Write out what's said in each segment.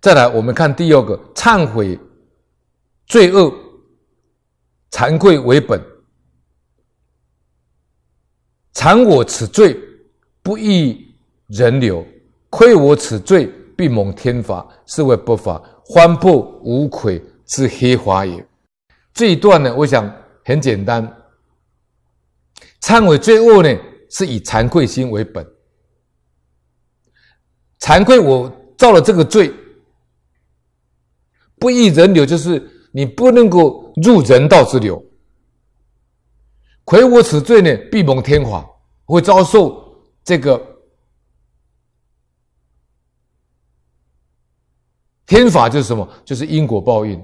再来，我们看第二个，忏悔罪恶，惭愧为本。惭我此罪，不益人流；愧我此罪，必蒙天罚，是为不法，欢破无愧之黑华也。这一段呢，我想很简单。忏悔罪恶呢，是以惭愧心为本。惭愧我造了这个罪，不益人流，就是你不能够入人道之流。魁我此罪呢，必蒙天罚，会遭受这个天罚，就是什么？就是因果报应，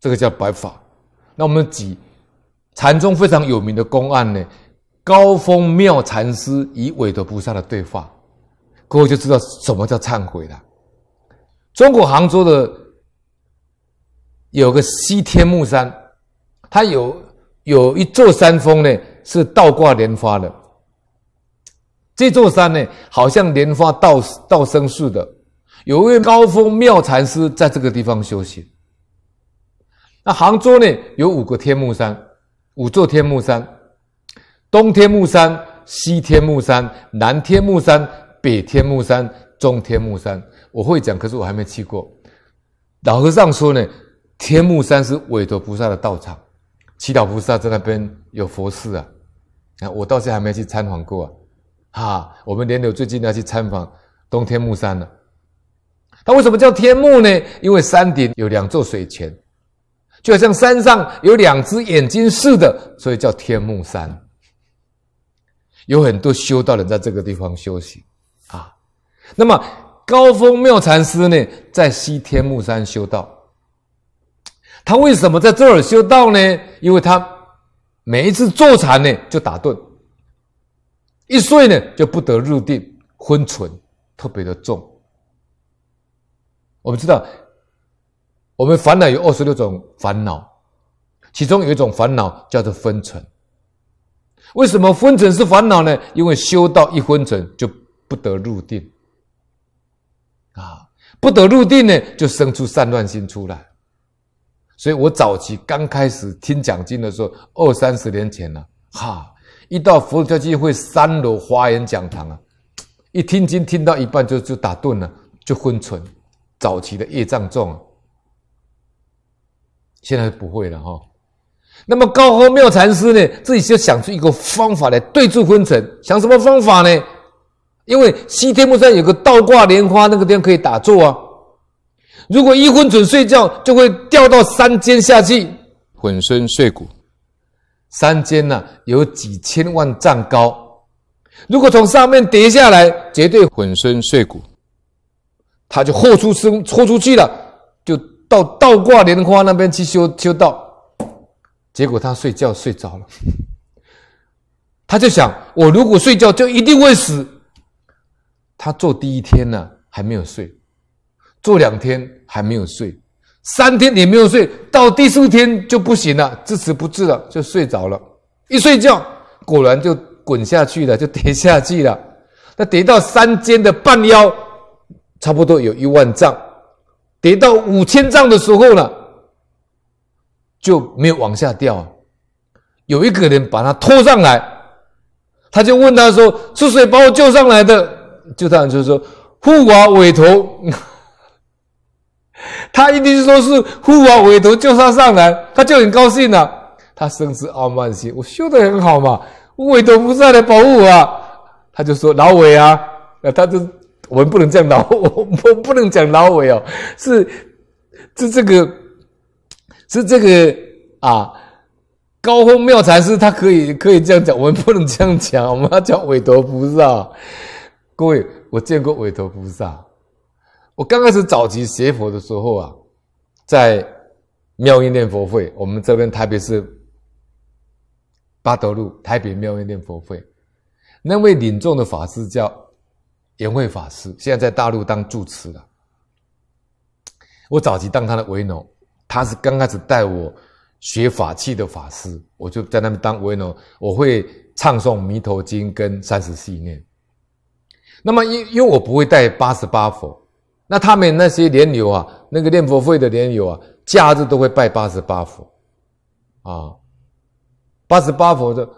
这个叫白法。那我们举禅宗非常有名的公案呢，高峰妙禅师与韦陀菩萨的对话，各位就知道什么叫忏悔了。中国杭州的有个西天目山，它有。有一座山峰呢，是倒挂莲花的。这座山呢，好像莲花倒倒生似的。有一位高峰妙禅师在这个地方修行。那杭州呢，有五个天目山，五座天目山：东天目山、西天目山、南天目山、北天目山、中天目山。我会讲，可是我还没去过。老和尚说呢，天目山是韦陀菩萨的道场。祈祷菩萨在那边有佛寺啊，啊，我到现在还没去参访过啊，哈，我们莲友最近要去参访东天目山了。它为什么叫天目呢？因为山顶有两座水泉，就好像山上有两只眼睛似的，所以叫天目山。有很多修道人在这个地方修行啊。那么高峰妙禅师呢，在西天目山修道。他为什么在这儿修道呢？因为他每一次坐禅呢就打盹，一睡呢就不得入定，昏沉特别的重。我们知道，我们烦恼有二十六种烦恼，其中有一种烦恼叫做昏沉。为什么昏沉是烦恼呢？因为修道一昏沉就不得入定，啊，不得入定呢就生出散乱心出来。所以我早期刚开始听讲经的时候，二三十年前了，哈，一到佛教基会三楼华严讲堂啊，一听经听到一半就就打盹了，就昏沉。早期的业障重啊，现在不会了哈。那么高和妙禅师呢，自己就想出一个方法来对治昏沉。想什么方法呢？因为西天目山有个倒挂莲花，那个地方可以打坐啊。如果一昏沉睡觉，就会掉到山间下去，粉身碎骨。山间呢、有几千万丈高，如果从上面跌下来，绝对粉身碎骨。他就豁出生，豁出去了，就到倒挂莲花那边去修修道。结果他睡觉睡着了，他就想：我如果睡觉，就一定会死。他做第一天呢、还没有睡。做两天还没有睡，三天也没有睡，到第四天就不行了，支持不住了，就睡着了。一睡觉，果然就滚下去了，就跌下去了。那跌到山间的半腰，差不多有一万丈，跌到五千丈的时候呢，就没有往下掉。有一个人把他拖上来，他就问他说：“是谁把我救上来的？”就这样就说：“护法韦陀。”他一定说是护法韦陀救他上来，他就很高兴了、他生是傲慢心，我修得很好嘛，我韦陀菩萨来保护我、啊。他就说老韦啊，那他就我们不能讲老，我不能讲老韦哦，是是这个是这个啊，高峰妙禅师他可以可以这样讲，我们不能这样讲，我们要讲韦陀菩萨。各位，我见过韦陀菩萨。我刚开始早期学佛的时候啊，在妙音念佛会，我们这边台北市八德路台北妙音念佛会，那位领众的法师叫圆慧法师，现在在大陆当住持了。我早期当他的维农，他是刚开始带我学法器的法师，我就在那边当维农，我会唱诵弥陀经跟三十系念。那么因因为我不会带八十八佛。那他们那些莲友啊，那个念佛会的莲友啊，假日都会拜八十八佛啊，八十八佛的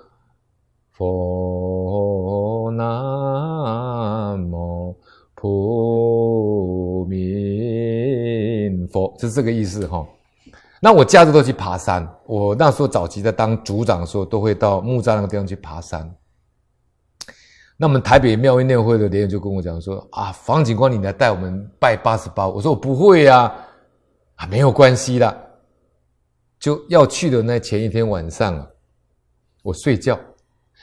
佛南无普明佛，是这个意思哈。那我假日都去爬山，我那时候早期在当组长的时候，都会到木栅那个地方去爬山。那我们台北妙音念会的人就跟我讲说啊，方警官，你来带我们拜八十八。我说我不会呀，啊，啊，没有关系的。就要去的那前一天晚上，我睡觉，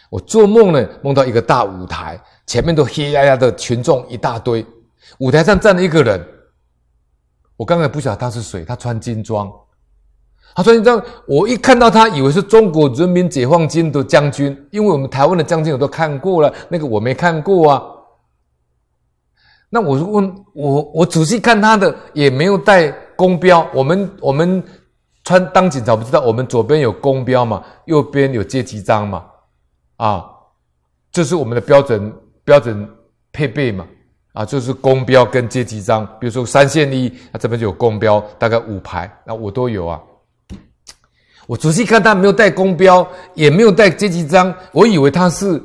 我做梦呢，梦到一个大舞台，前面都黑压压的群众一大堆，舞台上站了一个人，我刚才不晓得他是谁，他穿金装。他说：“你知道，我一看到他，以为是中国人民解放军的将军，因为我们台湾的将军我都看过了，那个我没看过啊。那我问我，我仔细看他的，也没有带公标。我们我们穿当警察，不知道我们左边有公标嘛，右边有阶级章嘛，啊，这是我们的标准标准配备嘛，啊，就是公标跟阶级章。比如说三线一，那这边就有公标，大概五排，那我都有啊。”我仔细看，他没有带公标，也没有带阶级章，我以为他是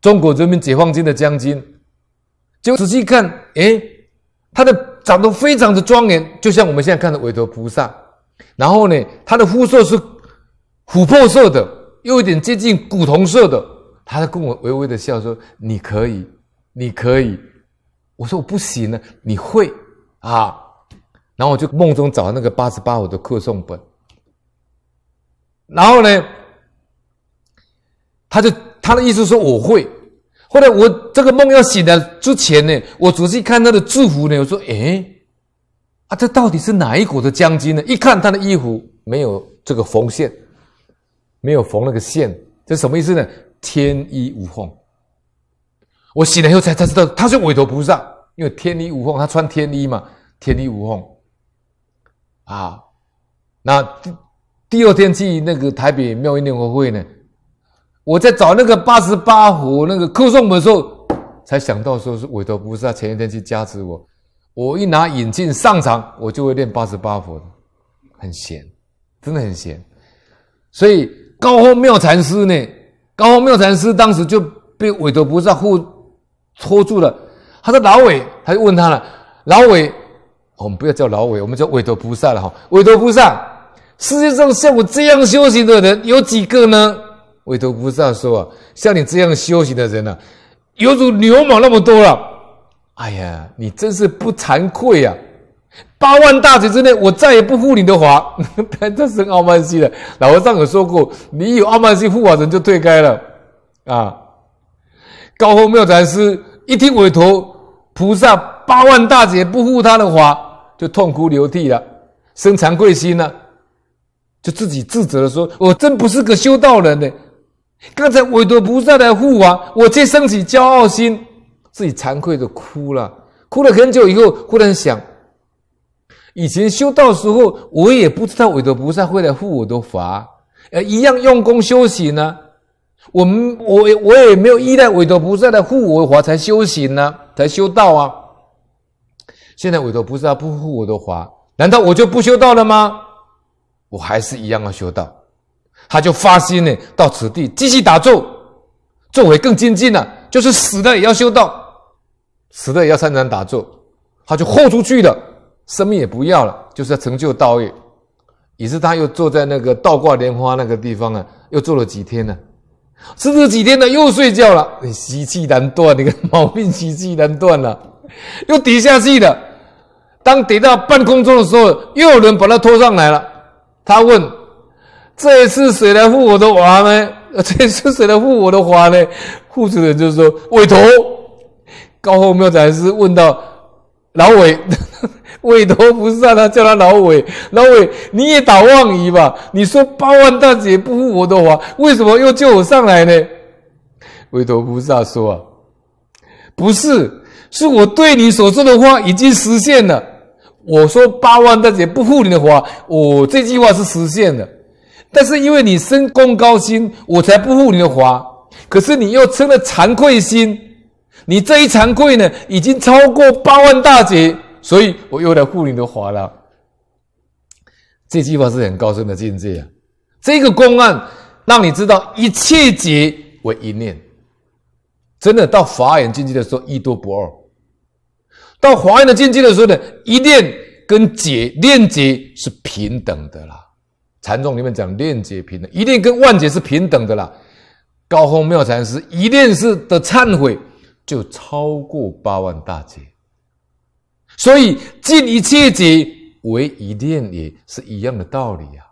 中国人民解放军的将军。就仔细看，诶，他的长得非常的庄严，就像我们现在看的韦陀菩萨。然后呢，他的肤色是琥珀色的，又有点接近古铜色的。他在跟我微微的笑说：“你可以，你可以。”我说：“我不行了，你会啊？”然后我就梦中找那个八十八佛的课诵本。然后呢，他就他的意思说我会。后来我这个梦要醒了之前呢，我仔细看他的制服呢，我说：“哎啊，这到底是哪一国的将军呢？”一看他的衣服没有这个缝线，没有缝那个线，这什么意思呢？天衣无缝。我醒来以后才才知道他是韦陀菩萨，因为天衣无缝，他穿天衣嘛，天衣无缝。啊，那。第二天去那个台北妙音念佛会呢，我在找那个八十八佛那个课诵本的时候，才想到说是韦陀菩萨前一天去加持我。我一拿引镜上场，我就会念八十八佛，很闲，真的很闲。所以高峰妙禅师呢，高峰妙禅师当时就被韦陀菩萨护拖住了。他说：“老韦，他就问他了，老韦，我们不要叫老韦，我们叫韦陀菩萨了哈，韦陀菩萨。”世界上像我这样修行的人有几个呢？韦陀菩萨说啊，像你这样修行的人啊，犹如牛毛那么多了。哎呀，你真是不惭愧呀！八万大劫之内，我再也不护你的法。这是傲慢心了。老和尚有说过，你有傲慢心护法人就退开了啊。高峰妙禅师一听韦陀菩萨八万大劫不护他的法，就痛哭流涕了，生惭愧心了。就自己自责的说：“我真不是个修道人呢。刚才韦陀菩萨来护法，我却生起骄傲心，自己惭愧的哭了。哭了很久以后，忽然想：以前修道时候，我也不知道韦陀菩萨会来护我的法，呃，一样用功修行呢。我们我我也没有依赖韦陀菩萨来护我的法才修行呢，才修道啊。现在韦陀菩萨不护我的法，难道我就不修道了吗？”我还是一样要修道，他就发心呢，到此地继续打坐，坐会更精进了，就是死了也要修道，死了也要参禅打坐，他就豁出去了，生命也不要了，就是要成就道业。于是他又坐在那个倒挂莲花那个地方啊，又坐了几天呢，吃了几天呢，又睡觉了，你习气难断，你看毛病习气难断了，又跌下去了。当跌到半空中的时候，又有人把他拖上来了。他问：“这一次谁来护我的法呢？这一次谁来护我的法呢？”护持人就说：“韦陀。”高峰妙禅师问道：“老韦，韦陀菩萨他叫他老韦，老韦你也打妄语吧？你说八万大劫不护我的法，为什么又救我上来呢？”韦陀菩萨说：“啊，不是，是我对你所说的话已经实现了。”我说八万大劫不护你的法，我这句话是实现的，但是因为你升功高心，我才不护你的法。可是你又生了惭愧心，你这一惭愧呢，已经超过八万大劫所以我又来护你的法了。这句话是很高深的境界啊！这个公案让你知道一切劫为一念，真的到法眼境界的时候一多不二。到华严的境界的时候呢，一念跟解念劫是平等的啦。禅宗里面讲念劫平等，一念跟万劫是平等的啦。高风妙禅师一念是的忏悔，就超过八万大劫。所以尽一切劫为一念，也是一样的道理啊。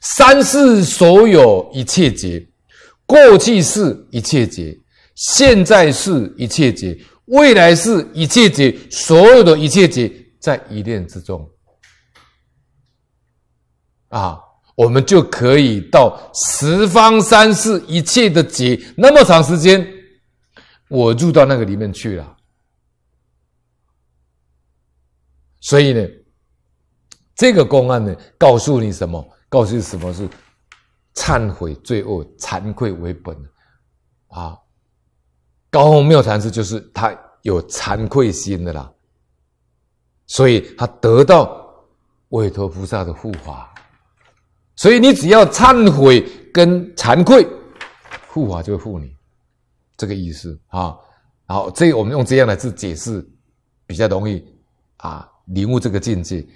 三世所有一切劫，过去世一切劫，现在世一切劫。未来是一切劫，所有的一切劫在一念之中啊，我们就可以到十方三世一切的劫，那么长时间，我入到那个里面去了。所以呢，这个公案呢，告诉你什么？告诉你什么是忏悔罪恶、惭愧为本啊。高风妙禅师就是他有惭愧心的啦，所以他得到韦陀菩萨的护法，所以你只要忏悔跟惭愧，护法就会护你，这个意思啊。好，这个我们用这样的字解释比较容易啊，领悟这个境界。